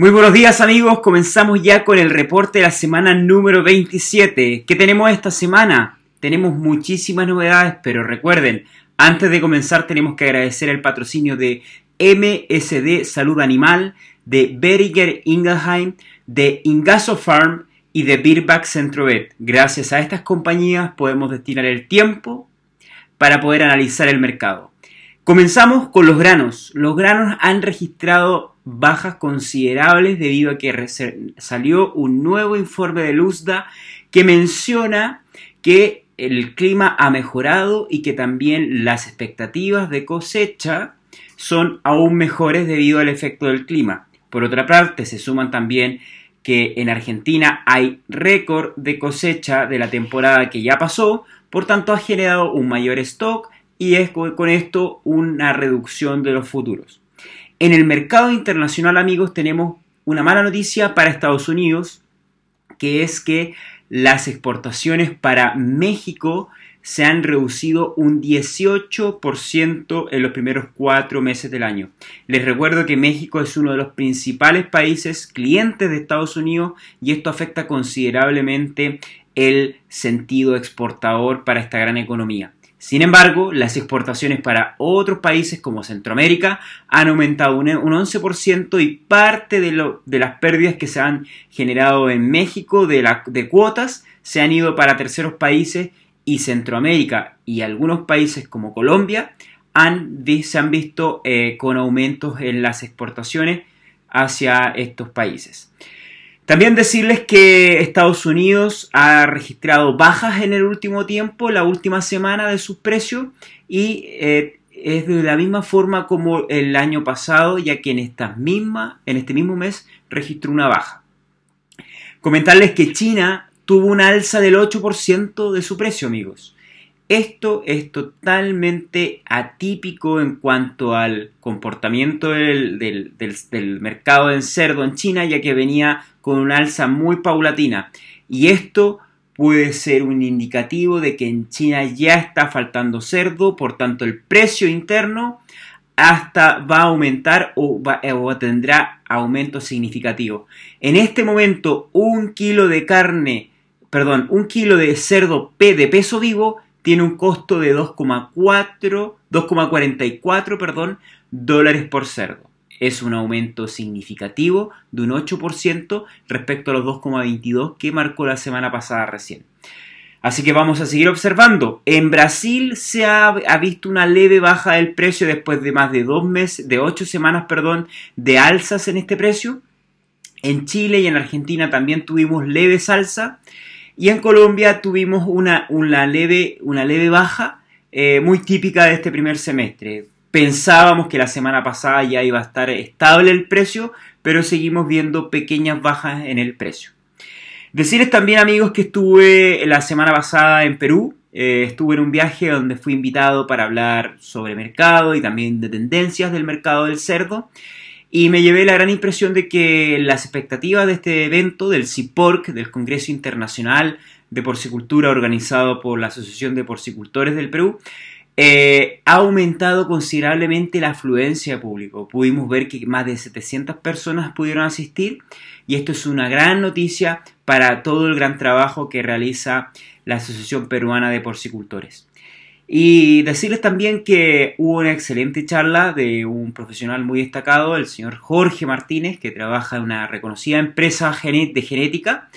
Muy buenos días amigos, comenzamos ya con el reporte de la semana número 27. ¿Qué tenemos esta semana? Tenemos muchísimas novedades, pero recuerden, antes de comenzar tenemos que agradecer el patrocinio de MSD Salud Animal, de Beriger Ingelheim, de Ingaso Farm y de Birback Centrovet. Gracias a estas compañías podemos destinar el tiempo para poder analizar el mercado. Comenzamos con los granos. Los granos han registrado bajas considerables debido a que salió un nuevo informe de Luzda que menciona que el clima ha mejorado y que también las expectativas de cosecha son aún mejores debido al efecto del clima. Por otra parte, se suman también que en Argentina hay récord de cosecha de la temporada que ya pasó, por tanto ha generado un mayor stock y es con esto una reducción de los futuros. En el mercado internacional, amigos, tenemos una mala noticia para Estados Unidos, que es que las exportaciones para México se han reducido un 18% en los primeros cuatro meses del año. Les recuerdo que México es uno de los principales países clientes de Estados Unidos y esto afecta considerablemente el sentido exportador para esta gran economía. Sin embargo, las exportaciones para otros países como Centroamérica han aumentado un 11% y parte de, las pérdidas que se han generado en México de, cuotas se han ido para terceros países y Centroamérica y algunos países como Colombia se han visto eh, con aumentos en las exportaciones hacia estos países. También decirles que Estados Unidos ha registrado bajas en el último tiempo, la última semana de sus precios, y eh, es de la misma forma como el año pasado, ya que en, esta misma, en este mismo mes registró una baja. Comentarles que China tuvo una alza del 8% de su precio, amigos. Esto es totalmente atípico en cuanto al comportamiento del, mercado en cerdo en China, ya que venía con una alza muy paulatina. Y esto puede ser un indicativo de que en China ya está faltando cerdo, por tanto el precio interno hasta va a aumentar o, o tendrá aumento significativo. En este momento, un kilo de carne, perdón, un kilo de cerdo P de peso vivo tiene un costo de 2,4, 2,44 perdón, dólares por cerdo. Es un aumento significativo de un 8% respecto a los 2,22 que marcó la semana pasada recién. Así que vamos a seguir observando. En Brasil se ha, visto una leve baja del precio después de más de dos meses, de ocho semanas, perdón, de alzas en este precio. En Chile y en Argentina también tuvimos leves alza. Y en Colombia tuvimos una, una, leve, una leve baja eh, muy típica de este primer semestre. Pensábamos que la semana pasada ya iba a estar estable el precio, pero seguimos viendo pequeñas bajas en el precio. Decirles también amigos que estuve la semana pasada en Perú, eh, estuve en un viaje donde fui invitado para hablar sobre mercado y también de tendencias del mercado del cerdo. Y me llevé la gran impresión de que las expectativas de este evento, del CIPORC, del Congreso Internacional de Porcicultura organizado por la Asociación de Porcicultores del Perú, eh, ha aumentado considerablemente la afluencia de público. Pudimos ver que más de 700 personas pudieron asistir y esto es una gran noticia para todo el gran trabajo que realiza la Asociación Peruana de Porcicultores. Y decirles también que hubo una excelente charla de un profesional muy destacado, el señor Jorge Martínez, que trabaja en una reconocida empresa de genética,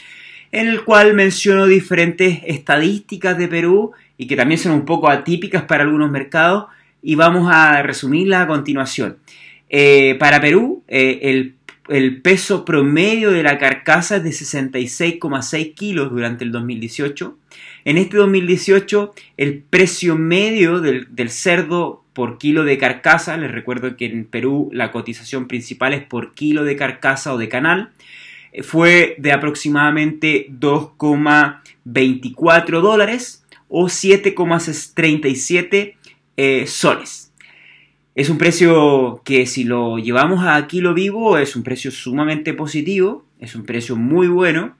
en el cual mencionó diferentes estadísticas de Perú y que también son un poco atípicas para algunos mercados y vamos a resumirlas a continuación. Eh, para Perú, eh, el peso promedio de la carcasa es de 66,6 kilos durante el 2018. En este 2018, el precio medio del, cerdo por kilo de carcasa, les recuerdo que en Perú la cotización principal es por kilo de carcasa o de canal, fue de aproximadamente 2,24 dólares o 7,37 eh, soles. Es un precio que si lo llevamos a kilo vivo es un precio sumamente positivo, es un precio muy bueno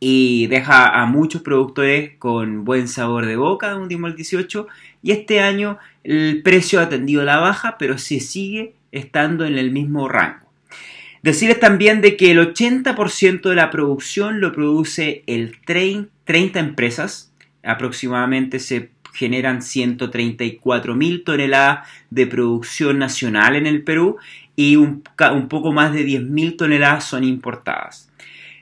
y deja a muchos productores con buen sabor de boca un último 18 y este año el precio ha tendido a la baja pero se sigue estando en el mismo rango. Decirles también de que el 80% de la producción lo produce el 30 empresas, aproximadamente se generan 134 mil toneladas de producción nacional en el Perú y un, poco más de 10 mil toneladas son importadas.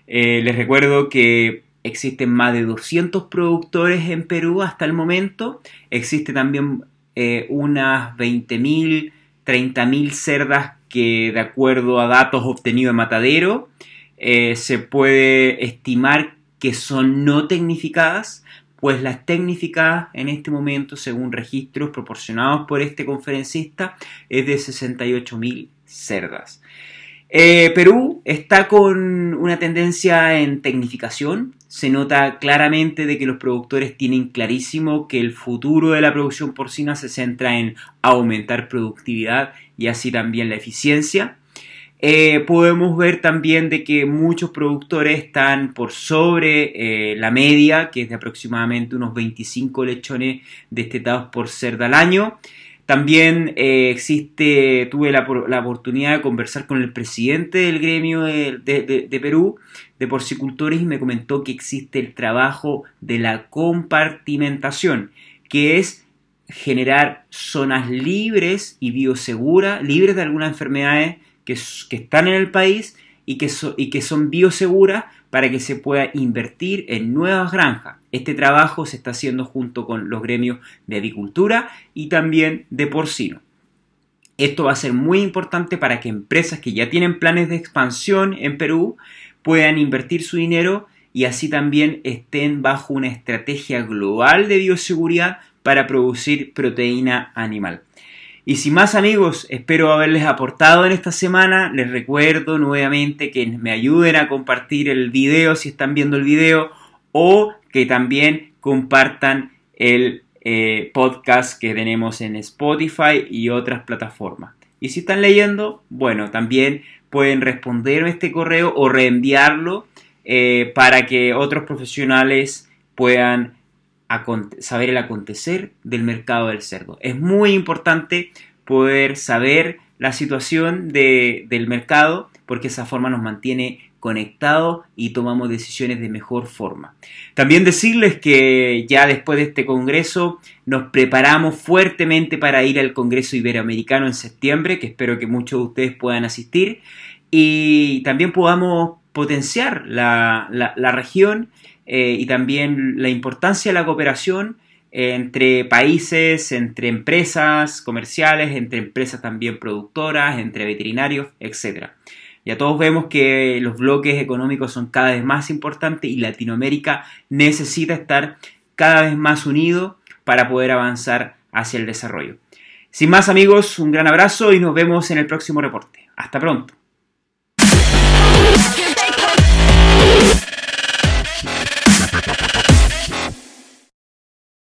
Eh, les recuerdo que existen más de 200 productores en Perú hasta el momento. Existe también eh, unas 20.000, 30.000 cerdas que de acuerdo a datos obtenidos en Matadero eh, se puede estimar que son no tecnificadas, pues las tecnificadas en este momento, según registros proporcionados por este conferencista, es de 68.000 cerdas. Eh, Perú está con una tendencia en tecnificación. Se nota claramente de que los productores tienen clarísimo que el futuro de la producción porcina se centra en aumentar productividad y así también la eficiencia. Eh, podemos ver también de que muchos productores están por sobre eh, la media, que es de aproximadamente unos 25 lechones destetados por cerda al año. También eh, existe, tuve la, oportunidad de conversar con el presidente del gremio de, Perú de porcicultores y me comentó que existe el trabajo de la compartimentación, que es generar zonas libres y bioseguras, libres de algunas enfermedades que, están en el país y que, son bioseguras para que se pueda invertir en nuevas granjas. Este trabajo se está haciendo junto con los gremios de avicultura y también de porcino. Esto va a ser muy importante para que empresas que ya tienen planes de expansión en Perú puedan invertir su dinero y así también estén bajo una estrategia global de bioseguridad para producir proteína animal. Y sin más amigos, espero haberles aportado en esta semana. Les recuerdo nuevamente que me ayuden a compartir el video si están viendo el video o que también compartan el eh, podcast que tenemos en Spotify y otras plataformas. Y si están leyendo, bueno, también pueden responderme este correo o reenviarlo eh, para que otros profesionales puedan saber el acontecer del mercado del cerdo. Es muy importante poder saber la situación del mercado porque esa forma nos mantiene conectados y tomamos decisiones de mejor forma. También decirles que ya después de este Congreso nos preparamos fuertemente para ir al Congreso Iberoamericano en septiembre, que espero que muchos de ustedes puedan asistir y también podamos potenciar la, la región eh, y también la importancia de la cooperación entre países, entre empresas comerciales, entre empresas también productoras, entre veterinarios, etc. Ya todos vemos que los bloques económicos son cada vez más importantes y Latinoamérica necesita estar cada vez más unido para poder avanzar hacia el desarrollo. Sin más amigos, un gran abrazo y nos vemos en el próximo reporte. Hasta pronto.